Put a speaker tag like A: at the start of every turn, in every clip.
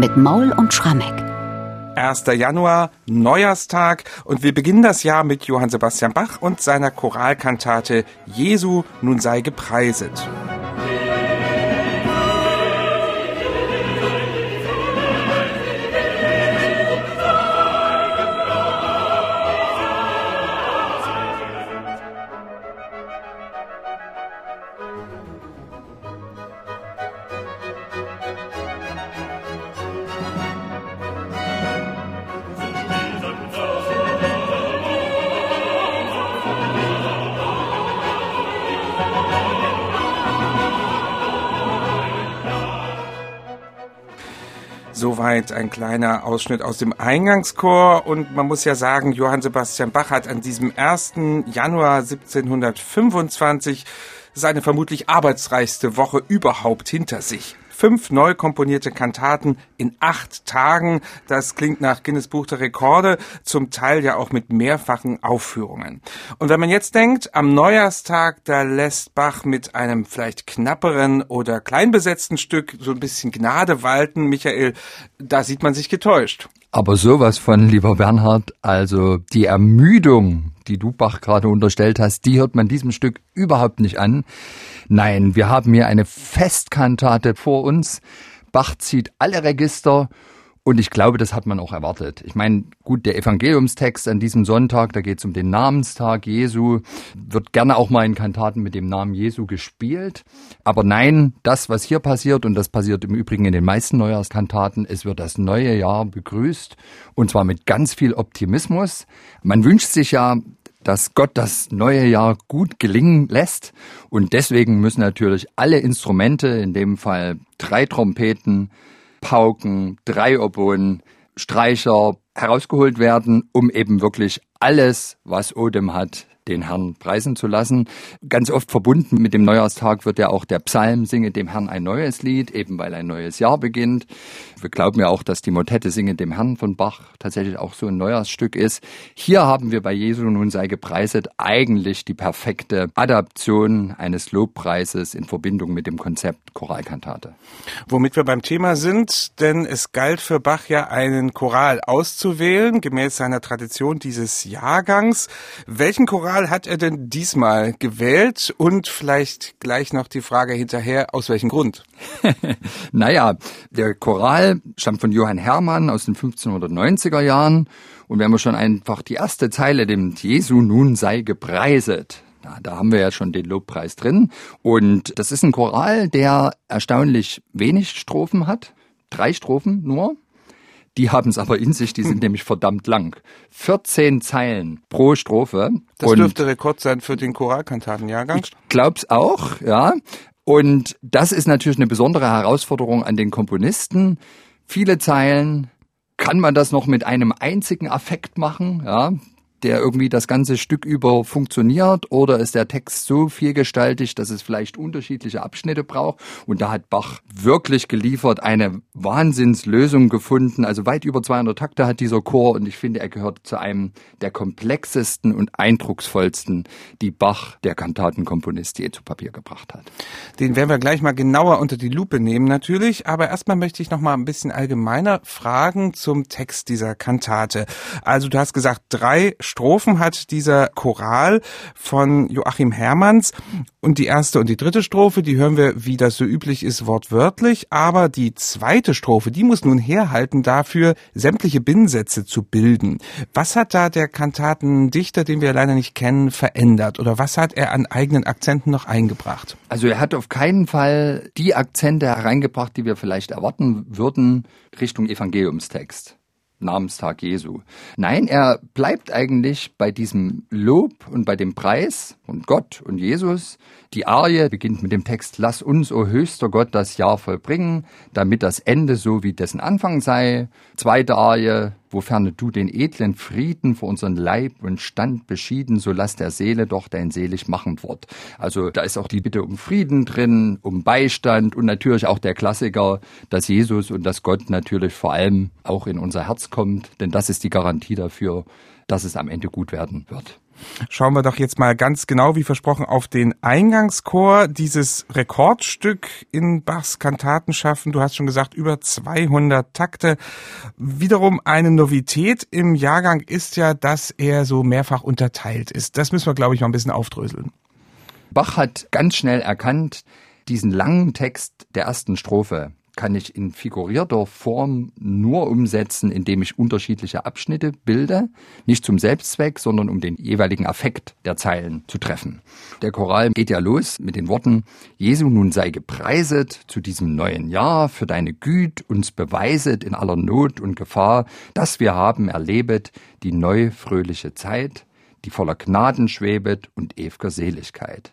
A: mit Maul und Schrammeck.
B: 1. Januar, Neujahrstag und wir beginnen das Jahr mit Johann Sebastian Bach und seiner Choralkantate Jesu nun sei gepreiset. Soweit ein kleiner Ausschnitt aus dem Eingangschor. Und man muss ja sagen, Johann Sebastian Bach hat an diesem 1. Januar 1725 seine vermutlich arbeitsreichste Woche überhaupt hinter sich fünf neu komponierte Kantaten in acht Tagen. Das klingt nach Guinness Buch der Rekorde, zum Teil ja auch mit mehrfachen Aufführungen. Und wenn man jetzt denkt, am Neujahrstag, da lässt Bach mit einem vielleicht knapperen oder kleinbesetzten Stück so ein bisschen Gnade walten, Michael, da sieht man sich getäuscht.
C: Aber sowas von, lieber Bernhard, also die Ermüdung, die du Bach gerade unterstellt hast, die hört man diesem Stück überhaupt nicht an. Nein, wir haben hier eine Festkantate vor uns. Bach zieht alle Register und ich glaube, das hat man auch erwartet. Ich meine, gut, der Evangeliumstext an diesem Sonntag, da geht es um den Namenstag Jesu, wird gerne auch mal in Kantaten mit dem Namen Jesu gespielt. Aber nein, das, was hier passiert, und das passiert im Übrigen in den meisten Neujahrskantaten, es wird das neue Jahr begrüßt und zwar mit ganz viel Optimismus. Man wünscht sich ja, dass Gott das neue Jahr gut gelingen lässt. Und deswegen müssen natürlich alle Instrumente, in dem Fall drei Trompeten, Pauken, drei Oboen, Streicher herausgeholt werden, um eben wirklich alles, was Odem hat, den Herrn preisen zu lassen. Ganz oft verbunden mit dem Neujahrstag wird ja auch der Psalm Singe dem Herrn ein neues Lied, eben weil ein neues Jahr beginnt. Wir glauben ja auch, dass die Motette Singe dem Herrn von Bach tatsächlich auch so ein Neujahrsstück ist. Hier haben wir bei Jesu nun sei gepreiset eigentlich die perfekte Adaption eines Lobpreises in Verbindung mit dem Konzept Choralkantate.
B: Womit wir beim Thema sind, denn es galt für Bach ja einen Choral auszuwählen, gemäß seiner Tradition dieses Jahrgangs. Welchen Choral Choral hat er denn diesmal gewählt? Und vielleicht gleich noch die Frage hinterher, aus welchem Grund?
C: naja, der Choral stammt von Johann Hermann aus den 1590er Jahren. Und wenn wir schon einfach die erste Zeile, dem Jesu nun sei gepreiset, na, da haben wir ja schon den Lobpreis drin. Und das ist ein Choral, der erstaunlich wenig Strophen hat. Drei Strophen nur. Die haben es aber in sich, die sind hm. nämlich verdammt lang. 14 Zeilen pro Strophe.
B: Das dürfte Rekord sein für den Choralkantatenjahrgang.
C: Ich glaub's auch, ja. Und das ist natürlich eine besondere Herausforderung an den Komponisten. Viele Zeilen, kann man das noch mit einem einzigen Affekt machen? Ja, der irgendwie das ganze Stück über funktioniert? Oder ist der Text so vielgestaltig, dass es vielleicht unterschiedliche Abschnitte braucht? Und da hat Bach wirklich geliefert, eine Wahnsinnslösung gefunden, also weit über 200 Takte hat dieser Chor. Und ich finde, er gehört zu einem der komplexesten und eindrucksvollsten, die Bach, der Kantatenkomponist, je zu Papier gebracht hat.
B: Den werden wir gleich mal genauer unter die Lupe nehmen natürlich, aber erstmal möchte ich noch mal ein bisschen allgemeiner fragen zum Text dieser Kantate. Also du hast gesagt, drei Strophen hat dieser Choral von Joachim Hermanns. Und die erste und die dritte Strophe, die hören wir, wie das so üblich ist, wortwörtlich. Aber die zweite Strophe, die muss nun herhalten dafür, sämtliche Binnensätze zu bilden. Was hat da der Kantatendichter, den wir leider nicht kennen, verändert? Oder was hat er an eigenen Akzenten noch eingebracht?
C: Also er hat auf keinen Fall die Akzente hereingebracht, die wir vielleicht erwarten würden Richtung Evangeliumstext. Namenstag Jesu. Nein, er bleibt eigentlich bei diesem Lob und bei dem Preis und Gott und Jesus. Die Arie beginnt mit dem Text, lass uns, o höchster Gott, das Jahr vollbringen, damit das Ende so wie dessen Anfang sei. Zweite Arie, wofern du den edlen Frieden vor unseren Leib und Stand beschieden, so lass der Seele doch dein selig machen Wort. Also da ist auch die Bitte um Frieden drin, um Beistand und natürlich auch der Klassiker, dass Jesus und dass Gott natürlich vor allem auch in unser Herz kommt, denn das ist die Garantie dafür, dass es am Ende gut werden wird.
B: Schauen wir doch jetzt mal ganz genau, wie versprochen, auf den Eingangschor, dieses Rekordstück in Bachs Kantaten schaffen. Du hast schon gesagt, über 200 Takte. Wiederum eine Novität im Jahrgang ist ja, dass er so mehrfach unterteilt ist. Das müssen wir, glaube ich, mal ein bisschen aufdröseln.
C: Bach hat ganz schnell erkannt, diesen langen Text der ersten Strophe, kann ich in figurierter Form nur umsetzen, indem ich unterschiedliche Abschnitte bilde, nicht zum Selbstzweck, sondern um den jeweiligen Affekt der Zeilen zu treffen. Der Choral geht ja los mit den Worten, Jesu nun sei gepreiset zu diesem neuen Jahr, für deine Güte uns beweiset in aller Not und Gefahr, dass wir haben erlebet die neu fröhliche Zeit, die voller Gnaden schwebet und ew'ger Seligkeit.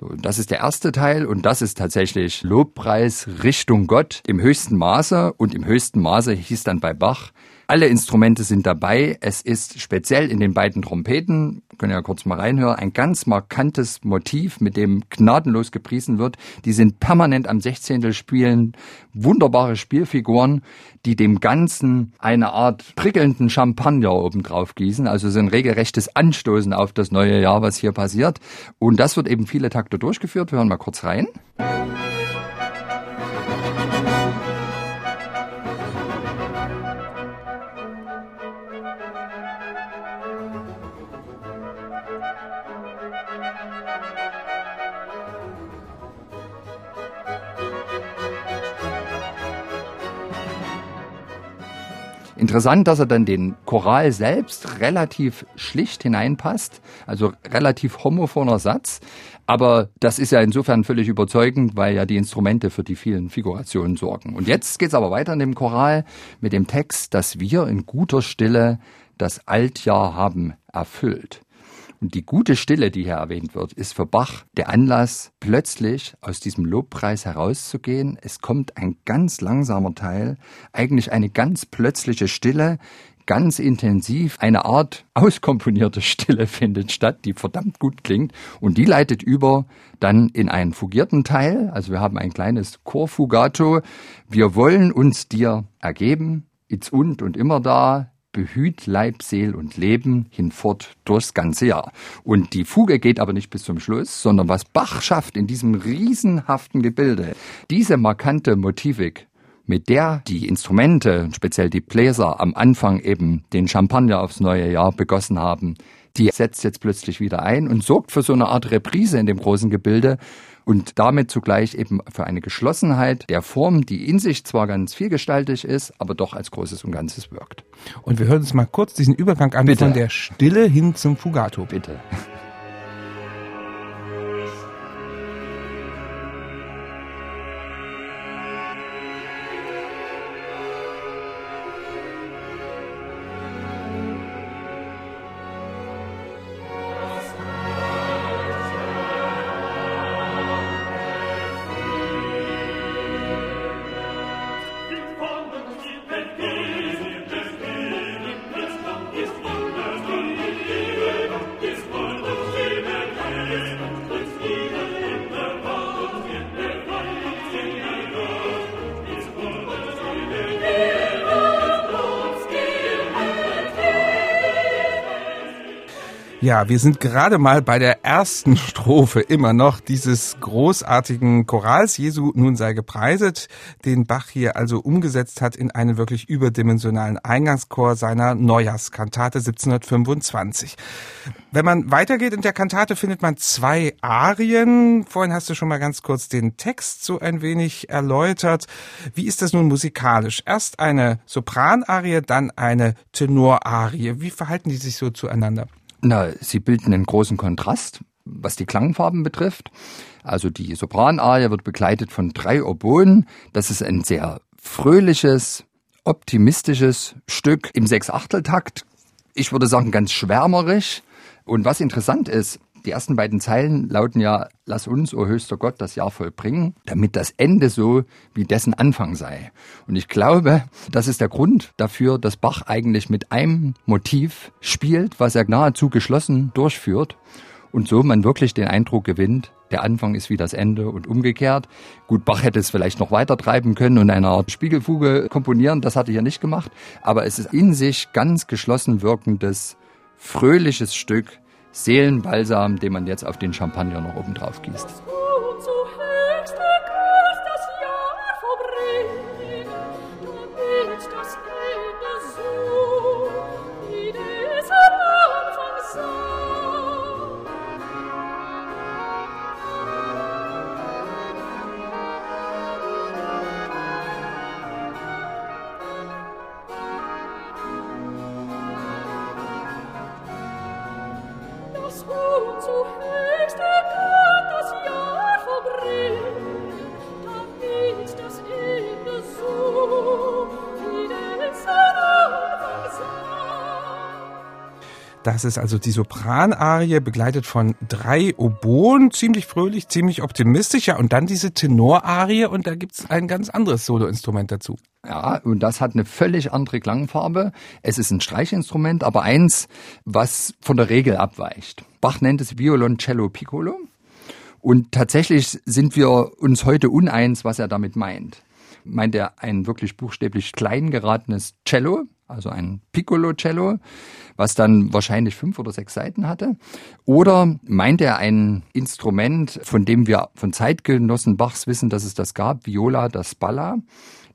C: So, das ist der erste Teil und das ist tatsächlich Lobpreis Richtung Gott im höchsten Maße und im höchsten Maße hieß dann bei Bach alle Instrumente sind dabei. Es ist speziell in den beiden Trompeten, können ja kurz mal reinhören, ein ganz markantes Motiv, mit dem gnadenlos gepriesen wird. Die sind permanent am Sechzehntel spielen, wunderbare Spielfiguren, die dem Ganzen eine Art prickelnden Champagner obendrauf gießen. Also so ein regelrechtes Anstoßen auf das neue Jahr, was hier passiert. Und das wird eben viele Takte durchgeführt. Wir hören mal kurz rein. Interessant, dass er dann den Choral selbst relativ schlicht hineinpasst, also relativ homophoner Satz. Aber das ist ja insofern völlig überzeugend, weil ja die Instrumente für die vielen Figurationen sorgen. Und jetzt geht's aber weiter in dem Choral mit dem Text, dass wir in guter Stille das Altjahr haben erfüllt. Und die gute Stille, die hier erwähnt wird, ist für Bach der Anlass, plötzlich aus diesem Lobpreis herauszugehen. Es kommt ein ganz langsamer Teil, eigentlich eine ganz plötzliche Stille, ganz intensiv. Eine Art auskomponierte Stille findet statt, die verdammt gut klingt. Und die leitet über dann in einen fugierten Teil. Also wir haben ein kleines Chorfugato. Wir wollen uns dir ergeben, it's und und immer da, behüt Leib, Seel und Leben hinfort durchs ganze Jahr. Und die Fuge geht aber nicht bis zum Schluss, sondern was Bach schafft in diesem riesenhaften Gebilde, diese markante Motivik, mit der die Instrumente, speziell die Bläser, am Anfang eben den Champagner aufs neue Jahr begossen haben, die setzt jetzt plötzlich wieder ein und sorgt für so eine Art Reprise in dem großen Gebilde und damit zugleich eben für eine Geschlossenheit der Form, die in sich zwar ganz vielgestaltig ist, aber doch als Großes und Ganzes wirkt.
B: Und wir hören uns mal kurz diesen Übergang an Bitte. von der Stille hin zum Fugato.
C: Bitte.
B: Ja, wir sind gerade mal bei der ersten Strophe immer noch dieses großartigen Chorals Jesu nun sei gepreiset, den Bach hier also umgesetzt hat in einen wirklich überdimensionalen Eingangschor seiner Neujahrskantate 1725. Wenn man weitergeht in der Kantate findet man zwei Arien. Vorhin hast du schon mal ganz kurz den Text so ein wenig erläutert. Wie ist das nun musikalisch? Erst eine Sopranarie, dann eine Tenorarie. Wie verhalten die sich so zueinander?
C: Na, sie bilden einen großen Kontrast, was die Klangfarben betrifft. Also die Sopranarie wird begleitet von drei Oboen. Das ist ein sehr fröhliches, optimistisches Stück im Sechsachteltakt. Ich würde sagen, ganz schwärmerisch. Und was interessant ist, die ersten beiden Zeilen lauten ja, lass uns, o oh höchster Gott, das Jahr vollbringen, damit das Ende so wie dessen Anfang sei. Und ich glaube, das ist der Grund dafür, dass Bach eigentlich mit einem Motiv spielt, was er nahezu geschlossen durchführt und so man wirklich den Eindruck gewinnt, der Anfang ist wie das Ende und umgekehrt. Gut, Bach hätte es vielleicht noch weiter treiben können und eine Art Spiegelfuge komponieren, das hat er nicht gemacht, aber es ist in sich ganz geschlossen wirkendes, fröhliches Stück, Seelenbalsam, den man jetzt auf den Champagner noch oben drauf gießt.
B: Das ist also die Sopranarie, begleitet von drei Oboen, ziemlich fröhlich, ziemlich optimistisch. Ja, und dann diese Tenorarie und da gibt's ein ganz anderes Soloinstrument dazu.
C: Ja, und das hat eine völlig andere Klangfarbe. Es ist ein Streichinstrument, aber eins, was von der Regel abweicht. Bach nennt es Violoncello Piccolo. Und tatsächlich sind wir uns heute uneins, was er damit meint. Meint er ein wirklich buchstäblich klein geratenes Cello, also ein Piccolo-Cello, was dann wahrscheinlich fünf oder sechs Seiten hatte? Oder meint er ein Instrument, von dem wir von Zeitgenossen Bachs wissen, dass es das gab, Viola da Spalla?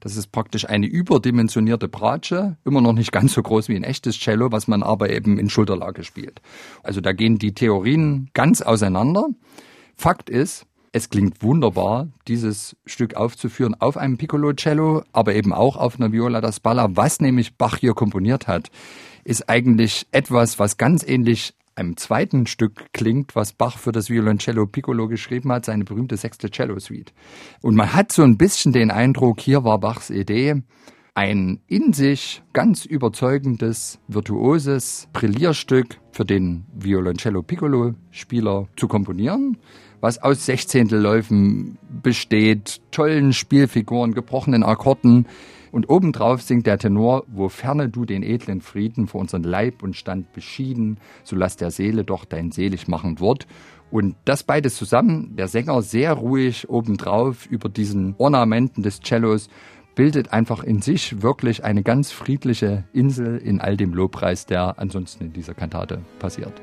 C: Das ist praktisch eine überdimensionierte Bratsche, immer noch nicht ganz so groß wie ein echtes Cello, was man aber eben in Schulterlage spielt. Also da gehen die Theorien ganz auseinander. Fakt ist, es klingt wunderbar, dieses Stück aufzuführen auf einem Piccolo-Cello, aber eben auch auf einer Viola da Spalla. Was nämlich Bach hier komponiert hat, ist eigentlich etwas, was ganz ähnlich einem zweiten Stück klingt, was Bach für das Violoncello Piccolo geschrieben hat, seine berühmte sechste Cello Suite. Und man hat so ein bisschen den Eindruck, hier war Bachs Idee, ein in sich ganz überzeugendes, virtuoses Brillierstück für den Violoncello Piccolo Spieler zu komponieren was aus Sechzehntelläufen besteht, tollen Spielfiguren, gebrochenen Akkorden. Und obendrauf singt der Tenor, woferne du den edlen Frieden vor unseren Leib und Stand beschieden, so lass der Seele doch dein selig machend Wort. Und das beides zusammen, der Sänger sehr ruhig obendrauf über diesen Ornamenten des Cellos, bildet einfach in sich wirklich eine ganz friedliche Insel in all dem Lobpreis, der ansonsten in dieser Kantate passiert.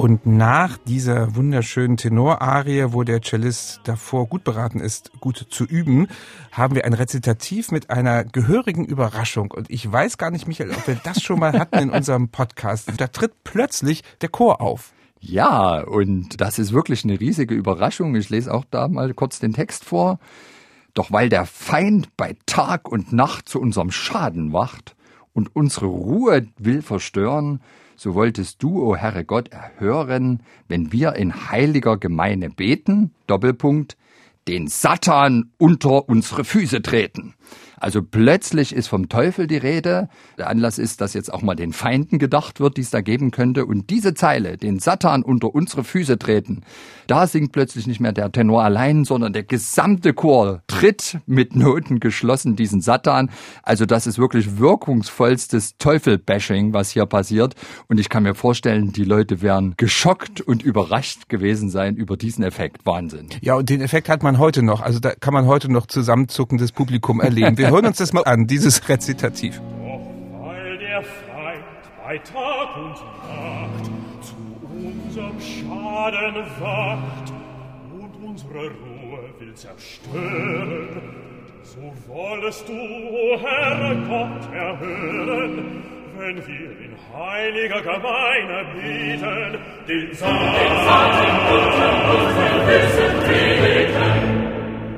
B: Und nach dieser wunderschönen Tenorarie, wo der Cellist davor gut beraten ist, gut zu üben, haben wir ein Rezitativ mit einer gehörigen Überraschung. Und ich weiß gar nicht, Michael, ob wir das schon mal hatten in unserem Podcast. Da tritt plötzlich der Chor auf.
C: Ja, und das ist wirklich eine riesige Überraschung. Ich lese auch da mal kurz den Text vor. Doch weil der Feind bei Tag und Nacht zu unserem Schaden wacht und unsere Ruhe will verstören, so wolltest du, o oh Herre Gott, erhören, wenn wir in heiliger Gemeine beten, Doppelpunkt, den Satan unter unsere Füße treten. Also plötzlich ist vom Teufel die Rede. Der Anlass ist, dass jetzt auch mal den Feinden gedacht wird, die es da geben könnte. Und diese Zeile, den Satan unter unsere Füße treten, da singt plötzlich nicht mehr der Tenor allein, sondern der gesamte Chor tritt mit Noten geschlossen diesen Satan. Also das ist wirklich wirkungsvollstes Teufelbashing, was hier passiert. Und ich kann mir vorstellen, die Leute werden geschockt und überrascht gewesen sein über diesen Effekt. Wahnsinn.
B: Ja, und den Effekt hat man heute noch. Also da kann man heute noch zusammenzuckendes Publikum erleben. Wir hören uns das mal an, dieses Rezitativ.
A: Doch weil der Feind bei Tag und Nacht zu unserem Schaden wacht und unsere Ruhe will zerstören, so wollest du, o oh Herr Gott, erhören, wenn wir in heiliger Gemeine bieten, den Satan, den Satan unter unsere Füße treten.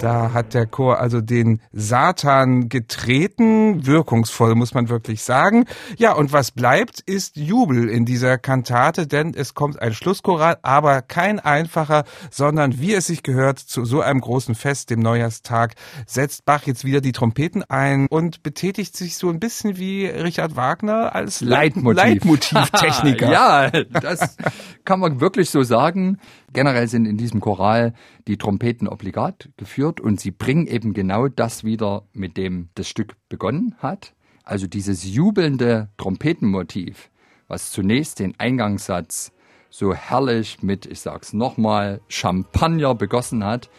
B: Da hat der Chor also den Satan getreten, wirkungsvoll muss man wirklich sagen. Ja, und was bleibt, ist Jubel in dieser Kantate, denn es kommt ein Schlusschoral, aber kein einfacher, sondern wie es sich gehört zu so einem großen Fest, dem Neujahrstag, setzt Bach jetzt wieder die Trompeten ein und betätigt sich so ein bisschen wie Richard Wagner als Leitmotiv. Leitmotivtechniker.
C: ja, das kann man wirklich so sagen. Generell sind in diesem Choral die Trompeten obligat geführt und sie bringen eben genau das wieder, mit dem das Stück begonnen hat. Also dieses jubelnde Trompetenmotiv, was zunächst den Eingangssatz so herrlich mit, ich sag's nochmal, Champagner begossen hat,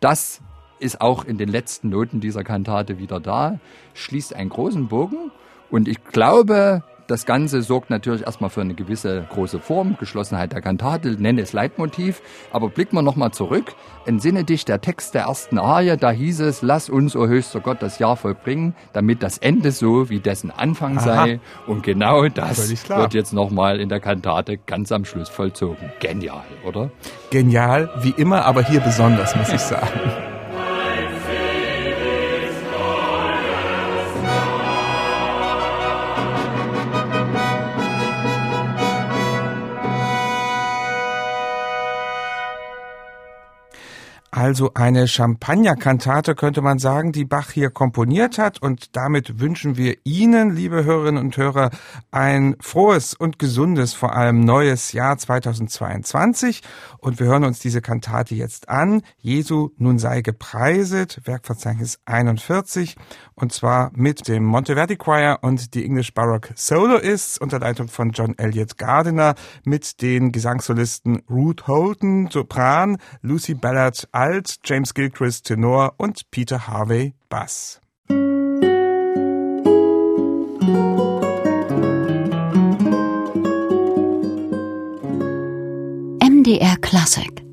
C: das ist auch in den letzten Noten dieser Kantate wieder da, schließt einen großen Bogen und ich glaube, das Ganze sorgt natürlich erstmal für eine gewisse große Form, Geschlossenheit der Kantate, nenne es Leitmotiv. Aber blicken wir nochmal zurück. Entsinne dich der Text der ersten Arie, da hieß es, lass uns, o oh höchster Gott, das Jahr vollbringen, damit das Ende so wie dessen Anfang Aha. sei. Und genau das wird jetzt nochmal in der Kantate ganz am Schluss vollzogen. Genial, oder?
B: Genial, wie immer, aber hier besonders, muss ich sagen. Also eine Champagnerkantate könnte man sagen, die Bach hier komponiert hat. Und damit wünschen wir Ihnen, liebe Hörerinnen und Hörer, ein frohes und gesundes, vor allem neues Jahr 2022. Und wir hören uns diese Kantate jetzt an. Jesu nun sei gepreiset, Werkverzeichnis 41. Und zwar mit dem Monteverdi Choir und die English Baroque Soloists unter Leitung von John Elliott Gardiner mit den Gesangssolisten Ruth Holton, Sopran, Lucy Ballard, Alt, James Gilchrist, Tenor und Peter Harvey, Bass.
D: MDR Classic